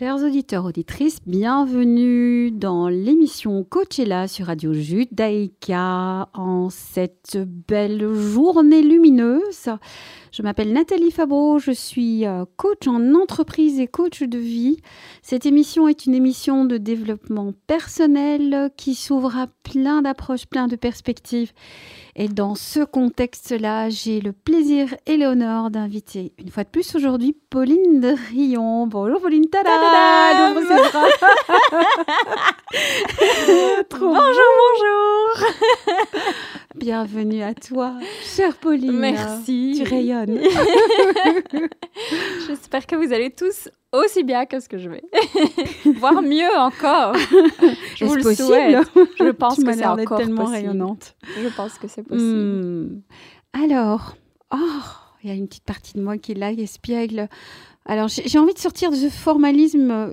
Chers auditeurs, auditrices, bienvenue dans l'émission Coachella sur Radio Judaïka en cette belle journée lumineuse. Je m'appelle Nathalie Fabreau, je suis euh, coach en entreprise et coach de vie. Cette émission est une émission de développement personnel qui s'ouvre à plein d'approches, plein de perspectives. Et dans ce contexte-là, j'ai le plaisir et l'honneur d'inviter une fois de plus aujourd'hui Pauline de Rion. Bonjour Pauline, tada, Bonjour, bonjour Bienvenue à toi, chère Pauline. Merci. Tu rayonnes. J'espère que vous allez tous aussi bien que ce que je vais. Voire mieux encore. Je vous le possible? souhaite. Je pense que c'est encore tellement possible. rayonnante. Je pense que c'est possible. Hmm. Alors, oh, il y a une petite partie de moi qui est là, qui espiègle. Alors, j'ai envie de sortir de ce formalisme euh,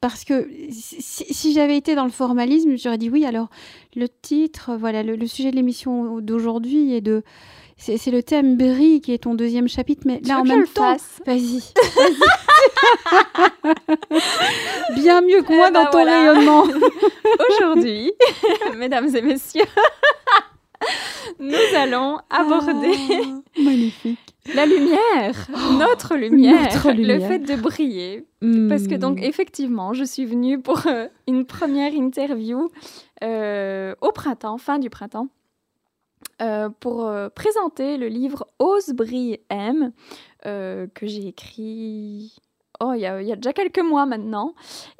parce que si, si j'avais été dans le formalisme, j'aurais dit oui. Alors, le titre, voilà, le, le sujet de l'émission d'aujourd'hui est de c'est le thème Berry qui est ton deuxième chapitre, mais Tu là en même temps, vas-y. Bien mieux que moi Eh ben dans ton voilà. rayonnement. Aujourd'hui, mesdames et messieurs, nous allons aborder Ah, magnifique. la lumière, notre lumière, notre le fait de briller. Parce que donc Hmm. effectivement, je suis venue pour euh, une première interview euh, au printemps, fin du printemps, euh, pour présenter le livre Ose brille aime que j'ai écrit. Oh, il y, a, il y a déjà quelques mois maintenant.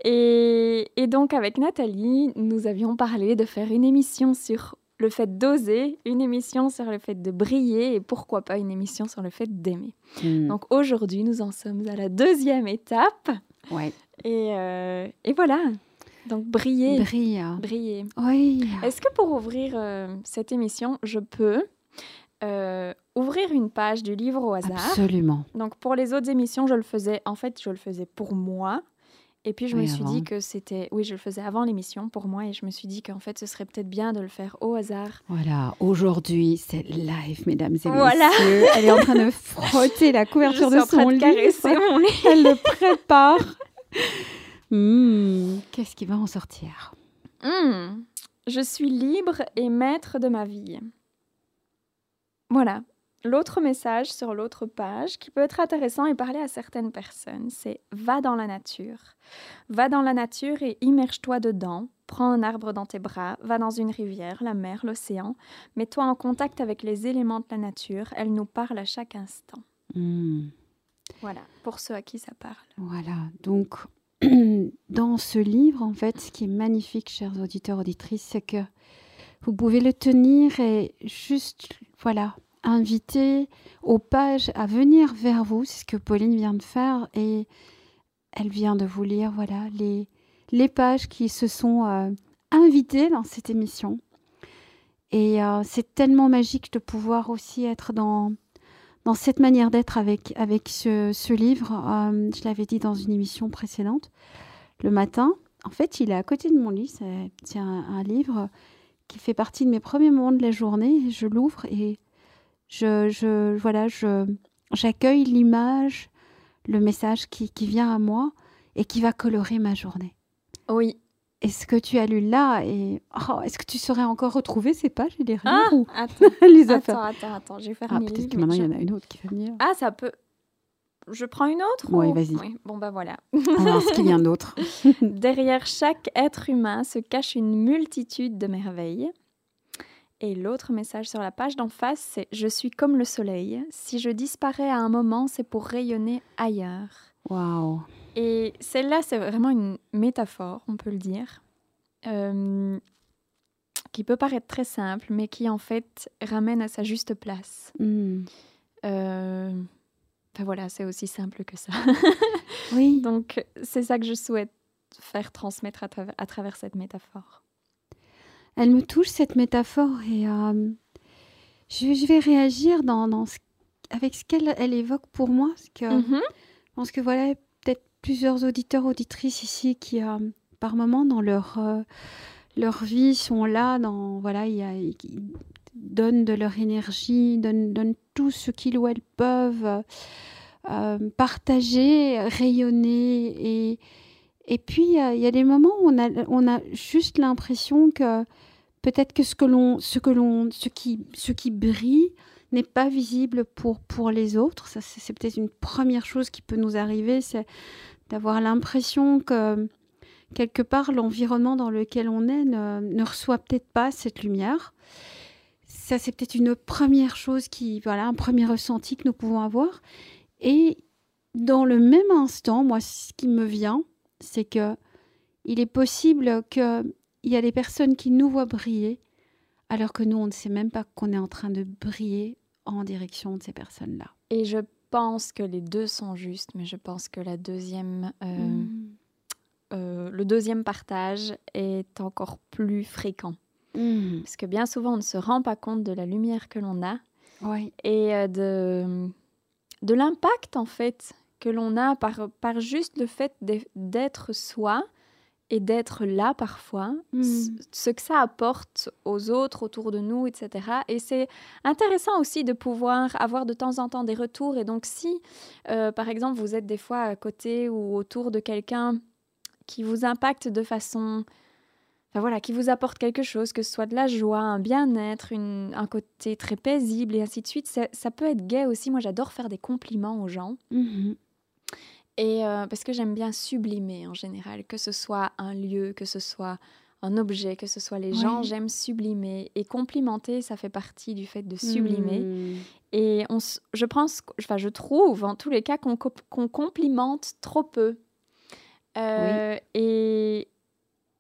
Et, et donc, avec Nathalie, nous avions parlé de faire une émission sur le fait d'oser, une émission sur le fait de briller et pourquoi pas une émission sur le fait d'aimer. Hmm. Donc aujourd'hui, nous en sommes à la deuxième étape. ouais. Et, euh, et voilà. Donc briller. Brille. briller. Oui. Est-ce que pour ouvrir euh, cette émission, je peux euh, ouvrir une page du livre au hasard? Absolument. Donc pour les autres émissions, je le faisais, en fait, je le faisais pour moi. Et puis je me suis avant. dit que c'était, oui, je le faisais avant l'émission pour moi, et je me suis dit qu'en fait, ce serait peut-être bien de le faire au hasard. Voilà, aujourd'hui, c'est live, mesdames et Voilà. messieurs. Elle est en train de frotter la couverture je de suis en train son de livre. caresser mon livre. Elle le prépare. Hmm, Qu'est-ce qui va en sortir? Hmm, Je suis libre et maître de ma vie. Voilà. L'autre message sur l'autre page qui peut être intéressant et parler à certaines personnes, c'est va dans la nature. Va dans la nature et immerge-toi dedans. Prends un arbre dans tes bras, va dans une rivière, la mer, l'océan. Mets-toi en contact avec les éléments de la nature. Elle nous parle à chaque instant. Hmm, Voilà, pour ceux à qui ça parle. Voilà, donc dans ce livre, en fait, ce qui est magnifique, chers auditeurs, auditrices, c'est que vous pouvez le tenir et juste, voilà, inviter aux pages à venir vers vous. C'est ce que Pauline vient de faire et elle vient de vous lire, voilà, les, les pages qui se sont euh, invitées dans cette émission. Et euh, c'est tellement magique de pouvoir aussi être dans, dans cette manière d'être avec, avec ce, ce livre. Euh, je l'avais dit dans une émission précédente, le matin. En fait, il est à côté de mon lit. C'est un livre qui fait partie de mes premiers moments de la journée. Je l'ouvre et je, je, voilà, je, j'accueille l'image, le message qui, qui vient à moi et qui va colorer ma journée. Oui. Et ce que tu as lu là, et oh, est-ce que tu saurais encore retrouver ces pages et les relire Ah, ou attends, les attends, attends, attends, j'ai fermé Ah, le peut-être que maintenant il y je- en a une autre qui va venir. Ah, ça peut. Je prends une autre Ouais, ou- vas-y. Oui, Bon, bah voilà. Va voir ce qu'il y a d'autre. Derrière chaque être humain se cache une multitude de merveilles. Et l'autre message sur la page d'en face, c'est Je suis comme le soleil. Si je disparais à un moment, c'est pour rayonner ailleurs. Waouh. Et celle-là, c'est vraiment une métaphore, on peut le dire, euh, qui peut paraître très simple, mais qui en fait ramène à sa juste place. Euh, Enfin voilà, c'est aussi simple que ça. Oui. Donc, c'est ça que je souhaite faire transmettre à travers cette métaphore. Elle me touche cette métaphore et euh, je, je vais réagir dans, dans ce- avec ce qu'elle elle évoque pour moi. Parce que, Mhm. Je pense que voilà, peut-être plusieurs auditeurs, auditrices ici qui, euh, par moment, dans leur, euh, leur vie, sont là, dans, voilà, y a, donnent de leur énergie, donnent, donnent tout ce qu'ils ou elles peuvent partager, rayonner et, Et puis, il y a des moments où on a, on a juste l'impression que peut-être que ce que l'on, ce que l'on, ce qui, ce qui brille n'est pas visible pour, pour les autres. Ça, c'est, peut-être une première chose qui peut nous arriver, c'est d'avoir l'impression que quelque part l'environnement dans lequel on est ne, ne reçoit peut-être pas cette lumière. Ça, c'est peut-être une première chose qui, voilà, un premier ressenti que nous pouvons avoir. Et dans le même instant, moi, ce qui me vient, c'est que il est possible qu'il y a des personnes qui nous voient briller, alors que nous, on ne sait même pas qu'on est en train de briller en direction de ces personnes-là. Et je pense que les deux sont justes, mais je pense que la deuxième, euh, mm. euh, le deuxième partage est encore plus fréquent. Mm. Parce que bien souvent, on ne se rend pas compte de la lumière que l'on a et euh, de, de l'impact, en fait, que l'on a par, par juste le fait d'être soi et d'être là parfois, hmm. ce que ça apporte aux autres autour de nous, etc. Et c'est intéressant aussi de pouvoir avoir de temps en temps des retours. Et donc si, euh, par exemple, vous êtes des fois à côté ou autour de quelqu'un qui vous impacte de façon... Enfin voilà, qui vous apporte quelque chose, que ce soit de la joie, un bien-être, un côté très paisible et ainsi de suite, ça, peut être gai aussi. Moi, j'adore faire des compliments aux gens. Mhm. Et euh, parce que j'aime bien sublimer en général, que ce soit un lieu, que ce soit un objet, que ce soit les gens, j'aime sublimer. Et complimenter, ça fait partie du fait de sublimer. Hmm. Et on, je pense, enfin, je trouve en tous les cas qu'on complimente trop peu. Euh, et,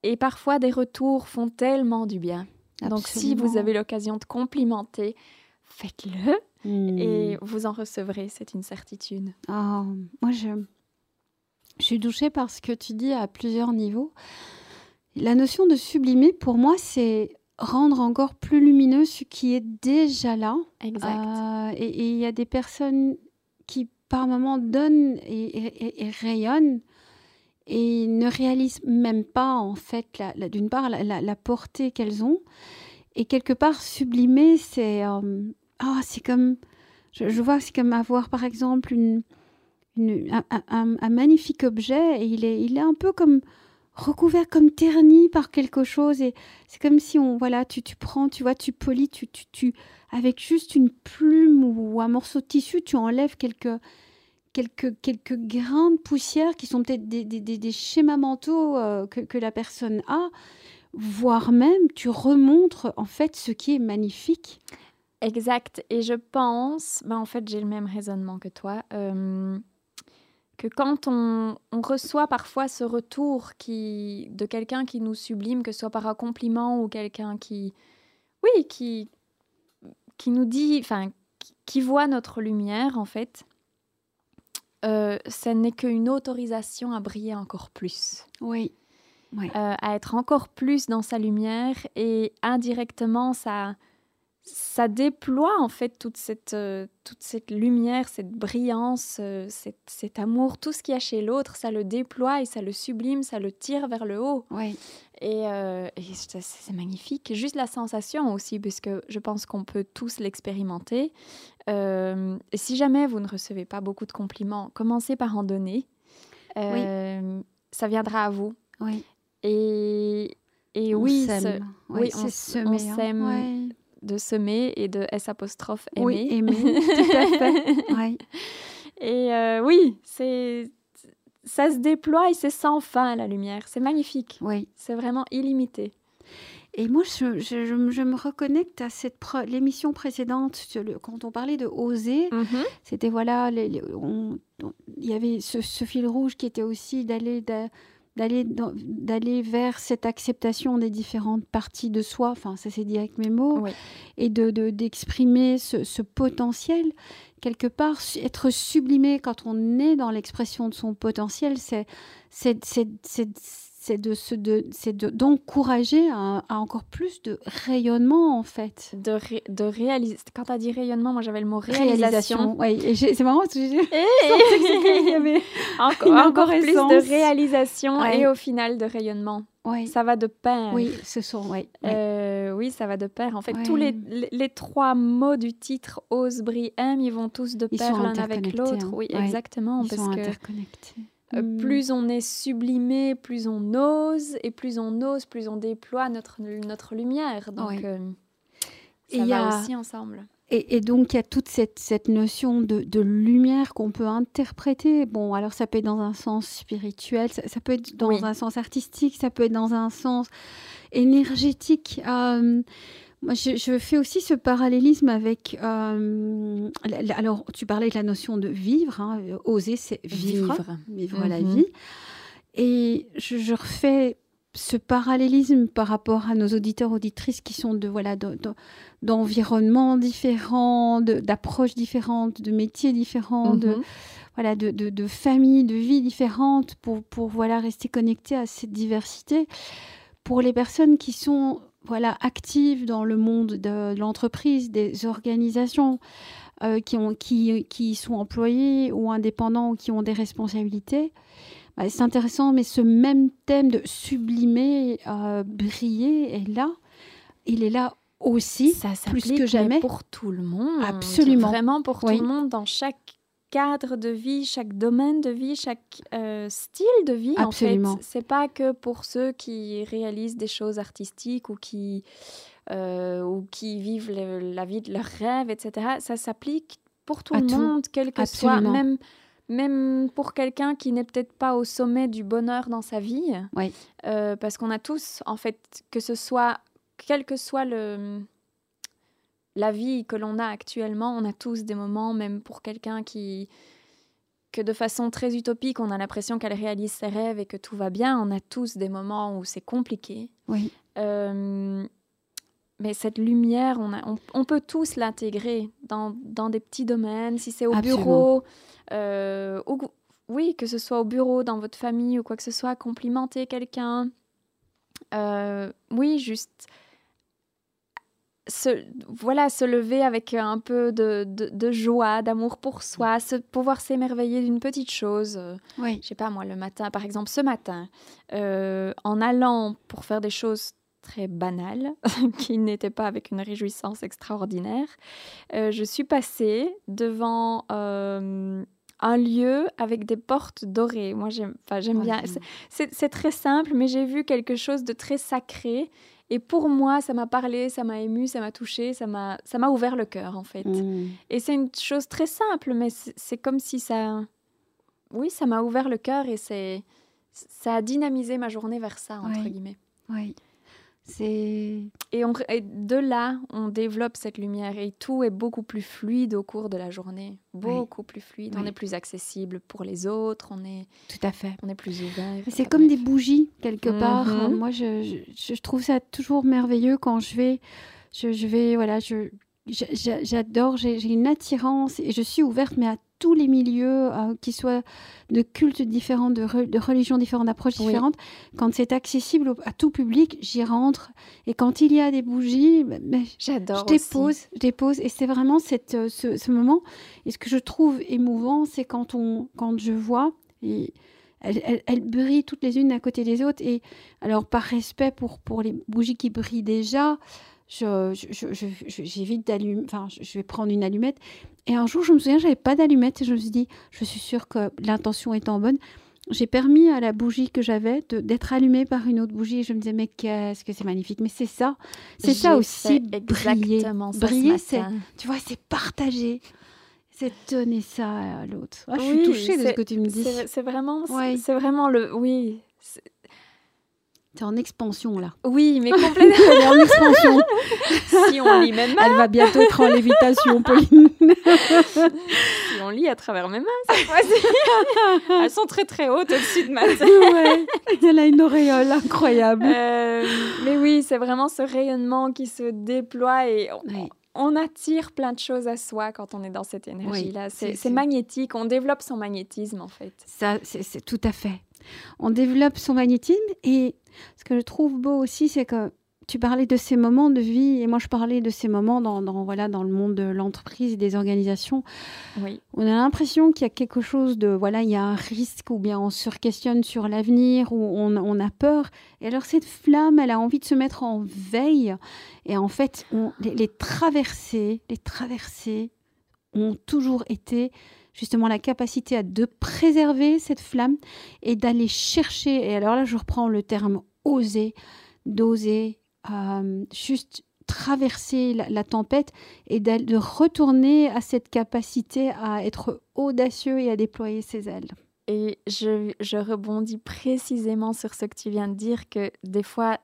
et parfois, des retours font tellement du bien. Donc, si vous avez l'occasion de complimenter, faites-le. Et hmm. vous en recevrez, c'est une certitude. Oh, moi, je, je suis touchée par ce que tu dis à plusieurs niveaux. La notion de sublimer, pour moi, c'est rendre encore plus lumineux ce qui est déjà là. Exact. Euh, et il y a des personnes qui, par moments, donnent et, rayonnent et ne réalisent même pas, en fait, d'une part, la, portée qu'elles ont. Et quelque part, sublimer, c'est euh, ah, c'est comme... Je, je vois, c'est comme avoir, par exemple, une, un, magnifique objet et il est, il est un peu comme recouvert, comme terni par quelque chose. Et c'est comme si on, voilà, tu, tu prends, tu vois, tu polis, tu, tu, tu, avec juste une plume ou un morceau de tissu, tu enlèves quelques, quelques, quelques grains de poussière qui sont peut-être des, schémas mentaux euh, que, que, la personne a, voire même tu remontres en fait ce qui est magnifique. Exact. Et je pense, bah en fait, j'ai le même raisonnement que toi. Euh, que quand on, reçoit parfois ce retour qui, de quelqu'un qui nous sublime, que ce soit par un compliment ou quelqu'un qui, oui, qui, qui nous dit, enfin, qui, voit notre lumière en fait, euh, ce n'est qu'une autorisation à briller encore plus. Oui. oui. Euh, à être encore plus dans sa lumière et indirectement ça ça déploie en fait toute cette, euh, toute cette lumière, cette brillance, euh, cet, amour, tout ce qu'il y a chez l'autre, ça le déploie et ça le sublime, ça le tire vers le haut. Oui. Et, euh, c'est magnifique. Juste la sensation aussi, puisque je pense qu'on peut tous l'expérimenter. si jamais vous ne recevez pas beaucoup de compliments, commencez par en donner. Oui. Ça viendra à vous. Oui. Et, et oui, oui, on, s'aime de semer et de S apostrophe aimer. Oui, aimer, tout à fait. Et euh, oui, c'est ça se déploie et c'est sans fin la lumière. C'est magnifique. Oui. C'est vraiment illimité. Et moi, je, je, me reconnecte à cette l'émission précédente, quand on parlait de oser. Mm-hmm. C'était voilà, il y avait ce, ce, fil rouge qui était aussi d'aller d'aller d'aller vers cette acceptation des différentes parties de soi enfin ça c'est dit avec mes mots et de d'exprimer ce, ce, potentiel. Quelque part être sublimé quand on est dans l'expression de son potentiel c'est c'est c'est de se de c'est d'encourager à, encore plus de rayonnement en fait de de réaliser quand tu as dit rayonnement moi j'avais le mot réalisation, oui c'est marrant parce que j'ai y avait encore, encore plus de réalisation et au final de rayonnement oui. Ça va de pair. Oui, ce sont, oui. Euh, oui, ça va de pair. En fait, tous les, les, trois mots du titre Ose, brille, aime, ils vont tous de pair l'un avec l'autre. Hein. Oui, exactement. Ils sont interconnectés. euh, Mm. plus on est sublimé, plus on ose, et plus on ose, plus on déploie notre, notre lumière. Donc, Ouais. euh, Et ça y va a- aussi ensemble. Et, et donc, il y a toute cette, cette notion de, de lumière qu'on peut interpréter. Bon, alors ça peut être dans un sens spirituel, ça, ça peut être dans Oui. un sens artistique, ça peut être dans un sens énergétique. Euh, moi, je, je fais aussi ce parallélisme avec... euh, alors, tu parlais de la notion de vivre. hein, euh, oser, c'est vivre. Vivre la Mhm. vie. Et je, je refais ce parallélisme par rapport à nos auditeurs, auditrices qui sont de voilà de- de- d'environnements différents, d'approches différentes, de métiers différents, de, Mhm. voilà, de familles, de vies différentes pour, pour voilà, rester connectés à cette diversité. Pour les personnes qui sont voilà, actives dans le monde de, de l'entreprise, des organisations, euh, qui, ont, qui, qui sont employés ou indépendants ou qui ont des responsabilités, bah, c'est intéressant, mais ce même thème de sublimer, euh, briller est là. Il est là aussi. ça plus que mais jamais. pour tout le monde. Absolument. Vraiment pour Oui. tout le monde, dans chaque cadre de vie, chaque domaine de vie, chaque euh, style de vie. Absolument. En fait, c'est pas que pour ceux qui réalisent des choses artistiques ou qui euh, ou qui vivent le- la vie de leurs rêves, etc. Ça s'applique pour tout À le tout. monde, quel que Absolument. soit, même même pour quelqu'un qui n'est peut-être pas au sommet du bonheur dans sa vie. Oui. Euh, parce qu'on a tous, en fait, que ce soit, quel que soit le, la vie que l'on a actuellement, on a tous des moments, même pour quelqu'un qui, que de façon très utopique, on a l'impression qu'elle réalise ses rêves et que tout va bien, on a tous des moments où c'est compliqué. Oui, Euh, mais cette lumière, on, a- on, on peut tous l'intégrer dans, dans des petits domaines, si c'est au Absolument. bureau, euh, ou- oui, que ce soit au bureau, dans votre famille ou quoi que ce soit, complimenter quelqu'un. Euh, oui, juste se, voilà, se lever avec un peu de, de- de joie, d'amour pour soi, se, pouvoir s'émerveiller d'une petite chose. euh, oui, je sais pas moi, le matin, par exemple ce matin, euh, en allant pour faire des choses très banales, qui n'étaient pas avec une réjouissance extraordinaire, euh, je suis passée devant euh, un lieu avec des portes dorées. Moi, j'aime j'aime bien. c'est très simple, mais j'ai vu quelque chose de très sacré. Et pour moi, ça m'a parlé, ça m'a ému, ça m'a touché, ça m'a ça m'a ouvert le cœur, en fait. Mm. Et c'est une chose très simple, mais c'est comme si ça... Oui, ça m'a ouvert le cœur et c'est... Ça a dynamisé ma journée vers ça, entre guillemets. oui. Et, on- et de là, on développe cette lumière et tout est beaucoup plus fluide au cours de la journée. Beaucoup plus fluide. On est plus accessible pour les autres, on est, tout à fait. on est plus ouvert. C'est comme bref. des bougies, quelque part. Mhm. Moi, je, je, je trouve ça toujours merveilleux quand je vais. Je, je vais, voilà, je, j'a- j'a- j'adore, j'ai j'ai une attirance et je suis ouverte, mais à tous les milieux, euh, qui soient de cultes différents, de, re- de religions différentes, d'approches Oui. différentes. Quand c'est accessible au- à tout public, j'y rentre. Et quand il y a des bougies, ben, ben, je J'adore aussi. dépose, je dépose. Et c'est vraiment cette, euh, ce, ce moment. Et ce que je trouve émouvant, c'est quand, on, quand je vois, et elles, elles- elles brillent toutes les unes à côté des autres. Et alors, par respect pour, pour les bougies qui brillent déjà, je, je- je- je- je- j'évite d'allumer, enfin, je, vais prendre une allumette. Et un jour, je me souviens, j'avais pas d'allumette et je me suis dit, je suis sûre que l'intention étant bonne, j'ai permis à la bougie que j'avais d'être allumée par une autre bougie et je me disais, mais qu'est-ce que c'est magnifique. Mais c'est ça, c'est ça aussi, briller. ça Briller, c'est, tu vois, c'est partager. C'est donner ça à l'autre. Ah, je Oui, suis touchée de ce que tu me dis. C'est vraiment, Ouais. c'est vraiment le, oui, C'est en expansion là. oui, mais complètement. Elle est en expansion. si on lit mains, Elle va bientôt être en lévitation, Pauline. si on lit à travers mes mains cette fois-ci, elles sont très très hautes au-dessus de ma tête. ouais. Elle a une auréole incroyable. Euh, mais oui, c'est vraiment ce rayonnement qui se déploie et on, Oui. on attire plein de choses à soi quand on est dans cette énergie-là. Oui, c'est magnétique, on développe son magnétisme en fait. Ça, c'est tout à fait. On développe son magnétisme et ce que je trouve beau aussi, c'est que tu parlais de ces moments de vie et moi je parlais de ces moments dans, dans, voilà, dans le monde de l'entreprise et des organisations. Oui, On a l'impression qu'il y a quelque chose de, voilà, il y a un risque ou bien on se questionne sur l'avenir ou on, on a peur. Et alors cette flamme, elle a envie de se mettre en veille. Et en fait, on, les, les traversées, les traversées ont toujours été justement la capacité à de préserver cette flamme et d'aller chercher. Et alors là, je reprends le terme oser, d'oser euh, juste traverser la, tempête et de retourner à cette capacité à être audacieux et à déployer ses ailes. Et je, je, rebondis précisément sur ce que tu viens de dire, que des fois,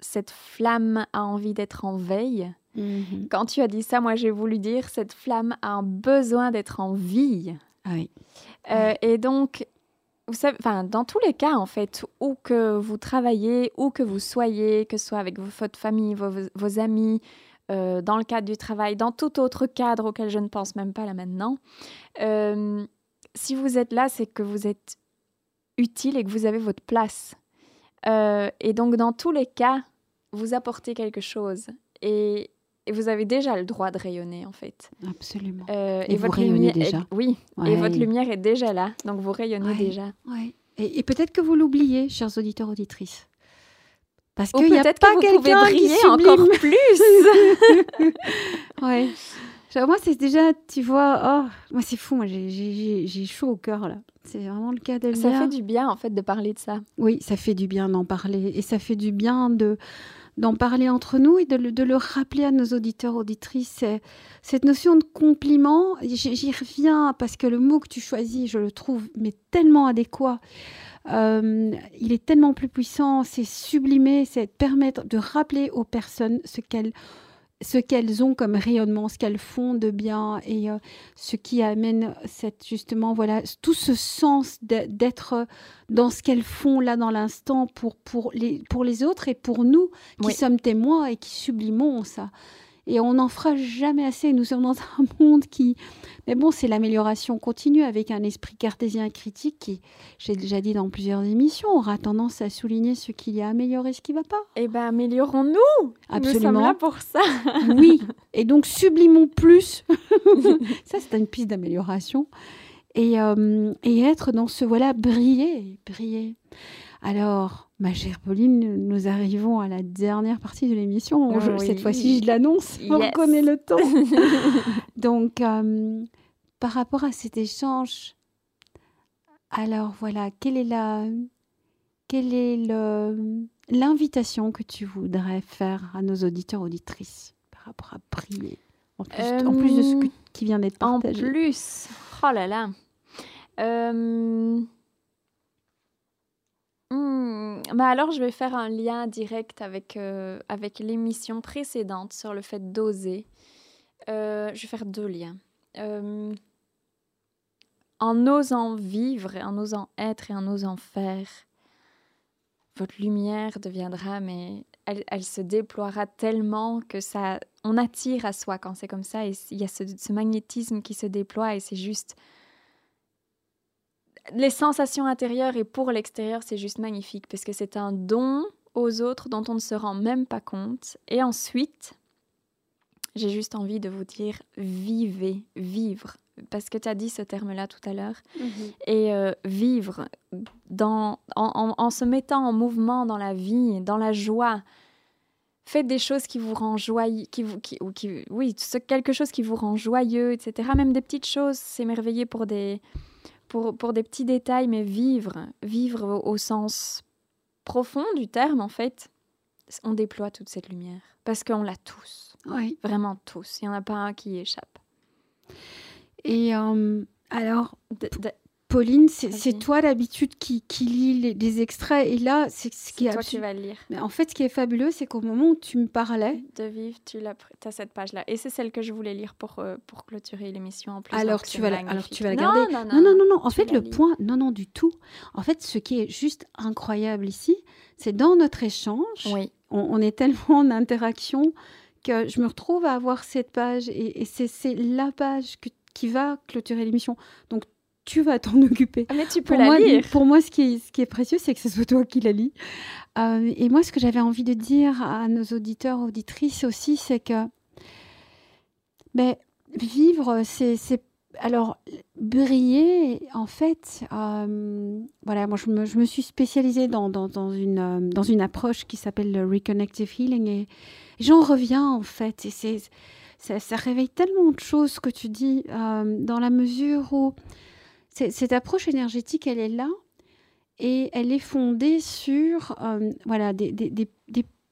cette flamme a envie d'être en veille. Mhm. Quand tu as dit ça, moi j'ai voulu dire, cette flamme a un besoin d'être en vie. Ah oui. Euh, et donc, vous savez, dans tous les cas, en fait, où que vous travaillez, où que vous soyez, que ce soit avec votre famille, vos, amis, euh, dans le cadre du travail, dans tout autre cadre auquel je ne pense même pas là maintenant, euh, si vous êtes là, c'est que vous êtes utile et que vous avez votre place. Et donc, dans tous les cas, vous apportez quelque chose. Et, vous avez déjà le droit de rayonner, en fait. Absolument. Euh, et, votre lumière, déjà. oui, et votre lumière est déjà là. Donc, vous rayonnez déjà. Ouais. Et, peut-être que vous l'oubliez, chers auditeurs, auditrices. Parce qu'il n'y a pas quelqu'un qui sublime. encore plus. ouais. Moi, c'est déjà, tu vois, oh, moi, c'est fou, moi, j'ai chaud au cœur, là. C'est vraiment le cas de Ça fait du bien, en fait, de parler de ça. Oui, ça fait du bien d'en parler. Et ça fait du bien de d'en parler entre nous et de le, de le, rappeler à nos auditeurs, auditrices. Cette notion de compliment, j'y reviens parce que le mot que tu choisis, je le trouve mais tellement adéquat. Euh, il est tellement plus puissant, c'est sublimer, c'est permettre de rappeler aux personnes ce qu'elles ce qu'elles ont comme rayonnement, ce qu'elles font de bien et euh, ce qui amène cette justement voilà tout ce sens d'être dans ce qu'elles font là dans l'instant pour pour les pour les autres et pour nous qui sommes témoins et qui sublimons ça. Et on n'en fera jamais assez. Nous sommes dans un monde qui... Mais bon, c'est l'amélioration continue avec un esprit cartésien critique qui, j'ai déjà dit dans plusieurs émissions, aura tendance à souligner ce qu'il y a à améliorer, ce qui ne va pas. Eh bien, améliorons-nous Absolument. Nous sommes là pour ça Oui, et donc sublimons plus. ça, c'est une piste d'amélioration. Et, euh, et être dans ce, voilà, briller, briller. Alors, ma chère Pauline, nous arrivons à la dernière partie de l'émission. Cette fois-ci, je l'annonce, on connaît le temps. Donc, euh, par rapport à cet échange, alors voilà, quelle est la, quelle est l'invitation que tu voudrais faire à nos auditeurs auditrices par rapport à prier en plus, de ce euh, qui vient d'être partagé? En plus, oh là là. Euh, Bah alors, je vais faire un lien direct avec, euh, avec l'émission précédente sur le fait d'oser. Euh, je vais faire deux liens. Euh, en osant vivre, en osant être et en osant faire, votre lumière deviendra, mais elle, se déploiera tellement que ça, on attire à soi quand c'est comme ça. Et il y a ce magnétisme qui se déploie et c'est juste les sensations intérieures et pour l'extérieur, c'est juste magnifique parce que c'est un don aux autres dont on ne se rend même pas compte. Et ensuite, j'ai juste envie de vous dire vivez, vivre. Parce que tu as dit ce terme-là tout à l'heure. Mhm. Et euh, vivre dans, en, se mettant en mouvement dans la vie, dans la joie. Faites des choses qui vous rendent joyeux, qui vous, qui, ou qui, oui, quelque chose qui vous rend joyeux, etc. Même des petites choses, s'émerveiller pour des, pour, des petits détails, mais vivre, vivre au, sens profond du terme, en fait, on déploie toute cette lumière. Parce qu'on l'a tous. Oui. Vraiment tous. Il n'y en a pas un qui échappe. Et euh, alors, Pauline, c'est toi d'habitude qui, qui lit les, extraits et là, c'est ce qui est toi qui vas le lire. Mais en fait, ce qui est fabuleux, c'est qu'au moment où tu me parlais, de vivre, tu as, cette page-là et c'est celle que je voulais lire pour euh, pour clôturer l'émission en plus. Alors tu vas la, alors tu vas la garder. Non non non non. En fait, le point, non non du tout. En fait, ce qui est juste incroyable ici, c'est dans notre échange, oui. on, est tellement en interaction que je me retrouve à avoir cette page et, et c'est la page qui va clôturer l'émission. Donc tu vas t'en occuper. Ah, mais tu peux la lire. Pour moi, ce qui est, ce qui est précieux, c'est que ce soit toi qui la lis. Euh, et moi, ce que j'avais envie de dire à nos auditeurs, auditrices aussi, c'est que mais, ben, vivre, c'est. Alors, briller, en fait, euh, voilà, moi, je me, je me, suis spécialisée dans, dans, dans une, euh, dans une approche qui s'appelle le Reconnective Healing et j'en reviens, en fait. Et c'est ça, ça, réveille tellement de choses que tu dis, euh, dans la mesure où cette approche énergétique, elle est là et elle est fondée sur euh, voilà, des, des, des,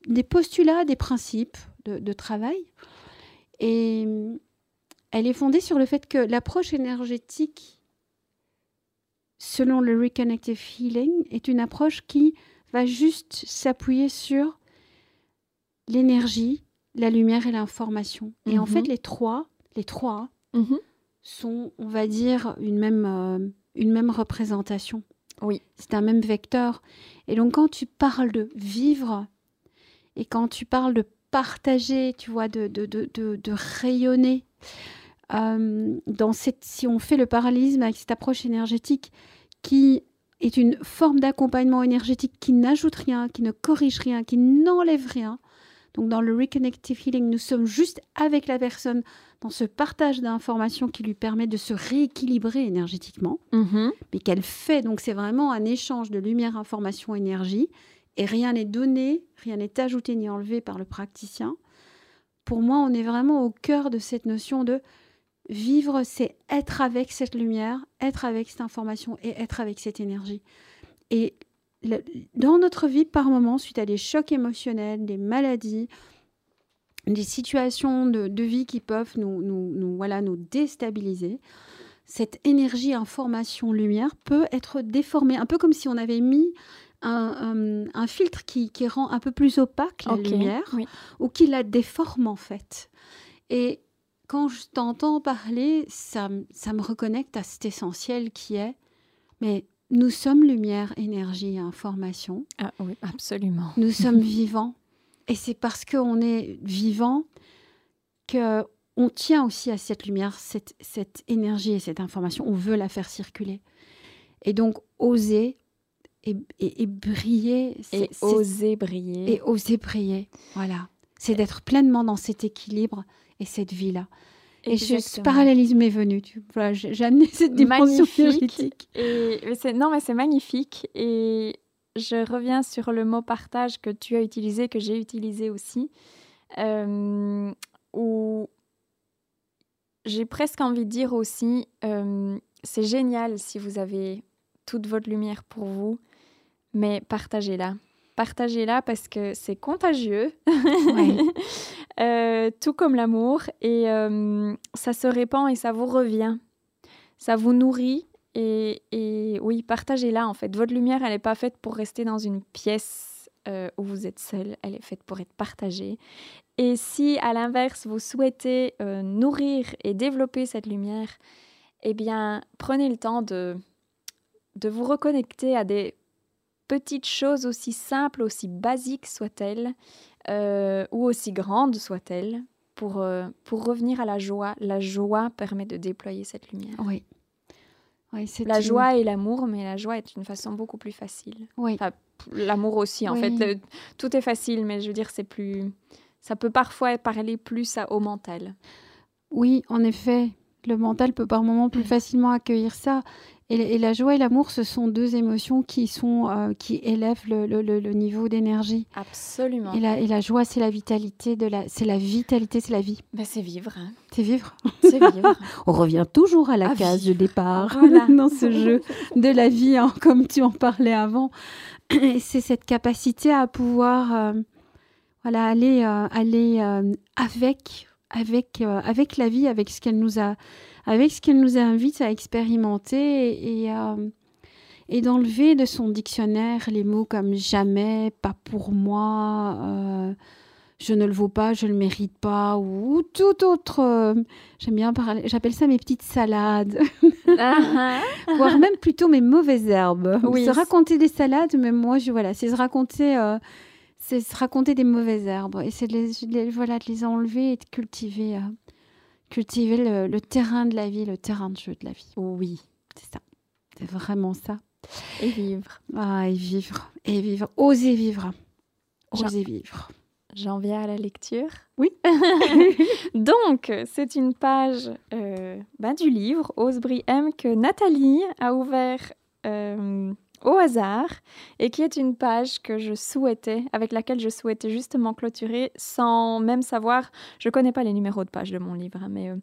des, postulats, des principes de, de, travail. Et elle est fondée sur le fait que l'approche énergétique, selon le Reconnective Healing, est une approche qui va juste s'appuyer sur l'énergie, la lumière et l'information. Et en fait, mhm. les trois, les trois mhm. Sont, on va dire, une même, euh, une même représentation. Oui. C'est un même vecteur. Et donc, quand tu parles de vivre et quand tu parles de partager, tu vois, de, de, de, de rayonner, euh, dans cette, si on fait le parallélisme avec cette approche énergétique qui est une forme d'accompagnement énergétique qui n'ajoute rien, qui ne corrige rien, qui n'enlève rien. Donc dans le Reconnective Healing, nous sommes juste avec la personne dans ce partage d'informations qui lui permet de se rééquilibrer énergétiquement, mm-hmm. mais qu'elle fait. Donc c'est vraiment un échange de lumière, information, énergie, et rien n'est donné, rien n'est ajouté ni enlevé par le praticien. Pour moi, on est vraiment au cœur de cette notion de Vivre, c'est être avec cette lumière, être avec cette information et être avec cette énergie. Et dans notre vie, par moments, suite à des chocs émotionnels, des maladies, des situations de, vie qui peuvent nous, nous, voilà, nous déstabiliser, cette énergie, information, lumière peut être déformée, un peu comme si on avait mis un, filtre qui, rend un peu plus opaque la lumière ou qui la déforme en fait. Et quand je t'entends parler, ça, ça me reconnecte à cet essentiel qui est, mais nous sommes lumière, énergie, information. Ah oui, absolument. Nous sommes vivants. Et c'est parce qu'on est vivant que on tient aussi à cette lumière, cette, cette énergie et cette information. On veut la faire circuler. Et donc, oser et, et, briller. Et oser briller. Et oser briller. Voilà. C'est d'être pleinement dans cet équilibre et cette vie-là. Et ce parallélisme est venu. Tu vois, j'ai amené cette dimension magnifique. Et non, mais c'est magnifique. Et je reviens sur le mot partage que tu as utilisé, que j'ai utilisé aussi, euh, où j'ai presque envie de dire aussi, euh, c'est génial si vous avez toute votre lumière pour vous, mais partagez-la partagez-la parce que c'est contagieux, euh, tout comme l'amour, et euh, ça se répand et ça vous revient. Ça vous nourrit, et, oui, partagez-la en fait. Votre lumière, elle n'est pas faite pour rester dans une pièce euh, où vous êtes seul, elle est faite pour être partagée. Et si, à l'inverse, vous souhaitez nourrir et développer cette lumière, eh bien, prenez le temps de, de vous reconnecter à des petites choses aussi simples, aussi basiques soient-elles, euh, ou aussi grandes soient-elles, pour, euh, pour revenir à la joie. La joie permet de déployer cette lumière. Oui. oui la joie et l'amour, mais la joie est une façon beaucoup plus facile. Oui. l'amour aussi, en fait. tout est facile, mais je veux dire, c'est plus... Ça peut parfois parler plus à, au mental. Oui, en effet. Le mental peut par moments plus facilement accueillir ça. Et, la joie et l'amour, ce sont deux émotions qui, sont, euh, qui élèvent le, le, niveau d'énergie. Absolument. Et la, et la joie, c'est la vitalité, de la, c'est la vitalité, c'est la vie. Ben, c'est vivre. Hein. C'est vivre. C'est vivre. On revient toujours à la case de départ dans ce jeu de la vie, hein, comme tu en parlais avant. C'est cette capacité à pouvoir euh, voilà, aller, euh, aller avec, avec, avec la vie, avec ce qu'elle nous a avec ce qu'elle nous invite à expérimenter et, et d'enlever de son dictionnaire les mots comme jamais, pas pour moi, euh, je ne le vaux pas, je ne le mérite pas, ou tout autre. Euh, j'aime bien parler, j'appelle ça mes petites salades, ah, ah. voire même plutôt mes mauvaises herbes. Oui. Se raconter des salades, mais moi, je, voilà, c'est se raconter. Euh, c'est se raconter des mauvaises herbes et c'est de les, voilà, de les enlever et de cultiver cultiver le, terrain de la vie, le terrain de jeu de la vie. Oui, c'est ça. C'est vraiment ça. Et vivre. Ah, et vivre. Et vivre. Oser vivre. Oser vivre. J'en viens à la lecture. Oui. Donc, c'est une page euh, ben, du livre Osebri M que Nathalie a ouvert euh, au hasard et qui est une page que je souhaitais, avec laquelle je souhaitais justement clôturer sans même savoir. Je connais pas les numéros de page de mon livre, hein, mais euh,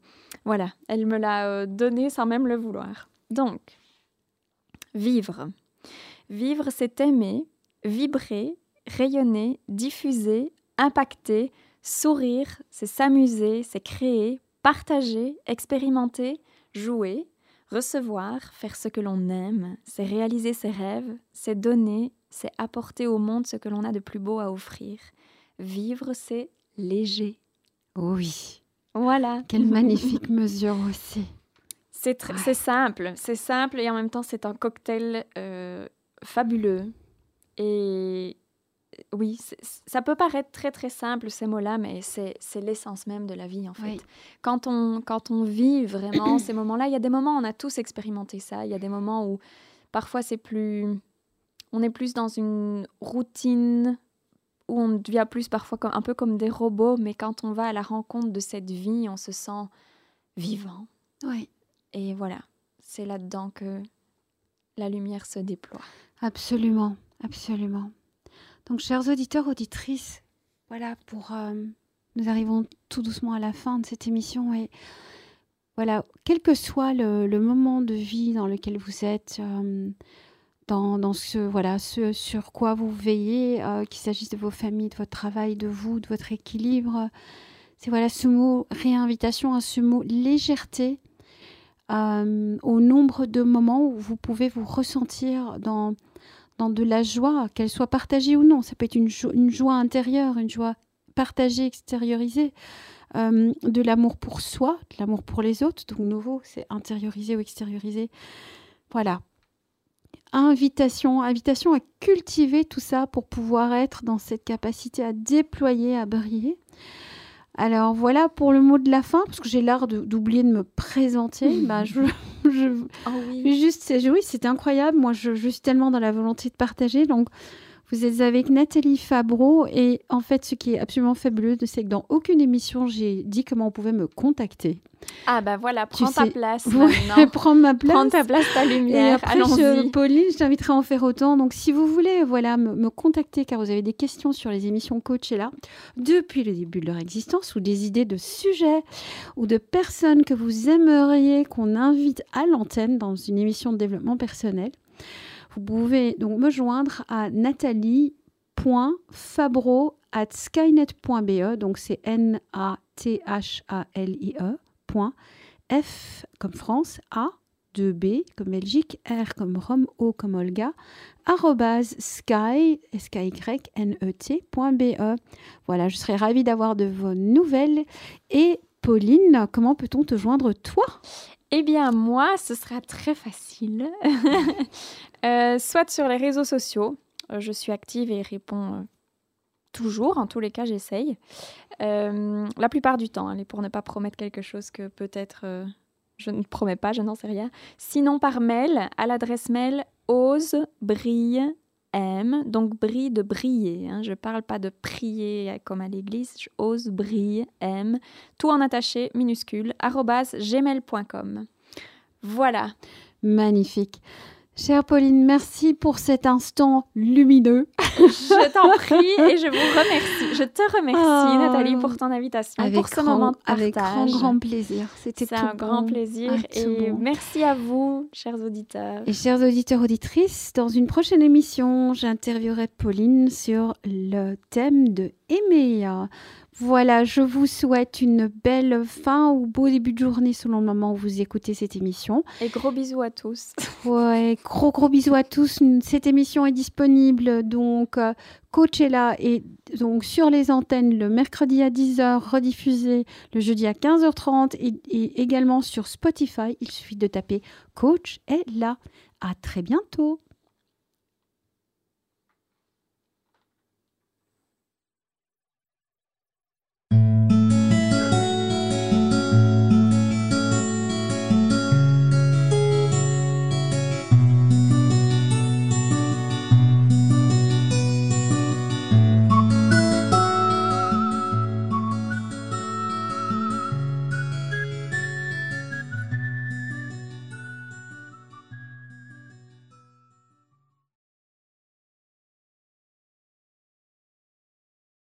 voilà, elle me l'a euh, donné sans même le vouloir. Donc, vivre. Vivre, c'est aimer, vibrer, rayonner, diffuser, impacter, sourire, c'est s'amuser, c'est créer, partager, expérimenter, jouer, recevoir, faire ce que l'on aime, c'est réaliser ses rêves, c'est donner, c'est apporter au monde ce que l'on a de plus beau à offrir. Vivre, c'est léger. Oui. Voilà. Quelle magnifique mesure aussi. C'est simple, c'est simple et en même temps c'est un cocktail euh, fabuleux. Et oui, ça peut paraître très très simple ces mots-là, mais c'est l'essence même de la vie en fait. Quand, on, quand on vit vraiment ces moments-là, il y a des moments où on a tous expérimenté ça, il y a des moments où parfois c'est plus... On est plus dans une routine où on devient plus parfois comme, un peu comme des robots, mais quand on va à la rencontre de cette vie, on se sent vivant. Oui. Et voilà, c'est là-dedans que la lumière se déploie. Absolument, absolument. Donc, chers auditeurs, auditrices, voilà, pour euh, nous arrivons tout doucement à la fin de cette émission et voilà, quel que soit le, moment de vie dans lequel vous êtes, euh, dans, ce voilà, ce sur quoi vous veillez, euh, qu'il s'agisse de vos familles, de votre travail, de vous, de votre équilibre, c'est voilà ce mot réinvitation, à ce mot légèreté. au nombre de moments où vous pouvez vous ressentir dans dans de la joie, qu'elle soit partagée ou non. Ça peut être une, joie intérieure, une joie partagée, extériorisée, euh, de l'amour pour soi, de l'amour pour les autres. Donc, nouveau, c'est intérioriser ou extérioriser. Voilà. Invitation, invitation à cultiver tout ça pour pouvoir être dans cette capacité à déployer, à briller. Alors voilà pour le mot de la fin, parce que j'ai l'art d'oublier de, me présenter. bah, je, je, oh oui. Juste, oui, c'était incroyable. Moi, je, je, suis tellement dans la volonté de partager. Donc, vous êtes avec Nathalie Fabreau et en fait, ce qui est absolument fabuleux, c'est que dans aucune émission, j'ai dit comment on pouvait me contacter. Ah bah voilà, prends ta place maintenant. prends ma place. Prends ta place, ta lumière. Allons-y. Pauline, je t'inviterai à en faire autant. Donc si vous voulez voilà, me, contacter car vous avez des questions sur les émissions là depuis le début de leur existence ou des idées de sujets ou de personnes que vous aimeriez qu'on invite à l'antenne dans une émission de développement personnel, vous pouvez donc me joindre à nathalie.fabro at skynet.be, donc c'est N-A-T-H-A-L-I-E, F comme France, A, 2B comme Belgique, R comme Rome, O comme Olga, arrobase sky, s k y n e -T Voilà, je serais ravie d'avoir de vos nouvelles. Et Pauline, comment peut-on te joindre toi? Eh bien, moi, ce sera très facile. Euh, soit sur les réseaux sociaux, euh, je suis active et réponds euh, toujours, en tous les cas, j'essaye. la plupart du temps, hein, pour ne pas promettre quelque chose que peut-être je ne promets pas, je n'en sais rien. Sinon, par mail, à l'adresse mail ose brille donc brille de briller. Hein. Je ne parle pas de prier comme à l'église, je ose brille m, tout en attaché, minuscule, gmail.com. Voilà. Magnifique. Chère Pauline, merci pour cet instant lumineux. je t'en prie et je vous remercie. Je te remercie, ah. Nathalie, pour ton invitation, pour ce moment de partage. Avec grand, grand plaisir. C'était un grand plaisir. Et merci à vous, chers auditeurs. Et chers auditeurs, auditrices, dans une prochaine émission, j'interviewerai Pauline sur le thème de aimer. Voilà, je vous souhaite une belle fin ou beau début de journée selon le moment où vous écoutez cette émission. Et gros bisous à tous. Ouais, gros gros bisous à tous. Cette émission est disponible donc euh, Coachella et donc sur les antennes le mercredi à 10h, rediffusée le jeudi à 15h30 et, et également sur Spotify. Il suffit de taper Coach est là. À très bientôt.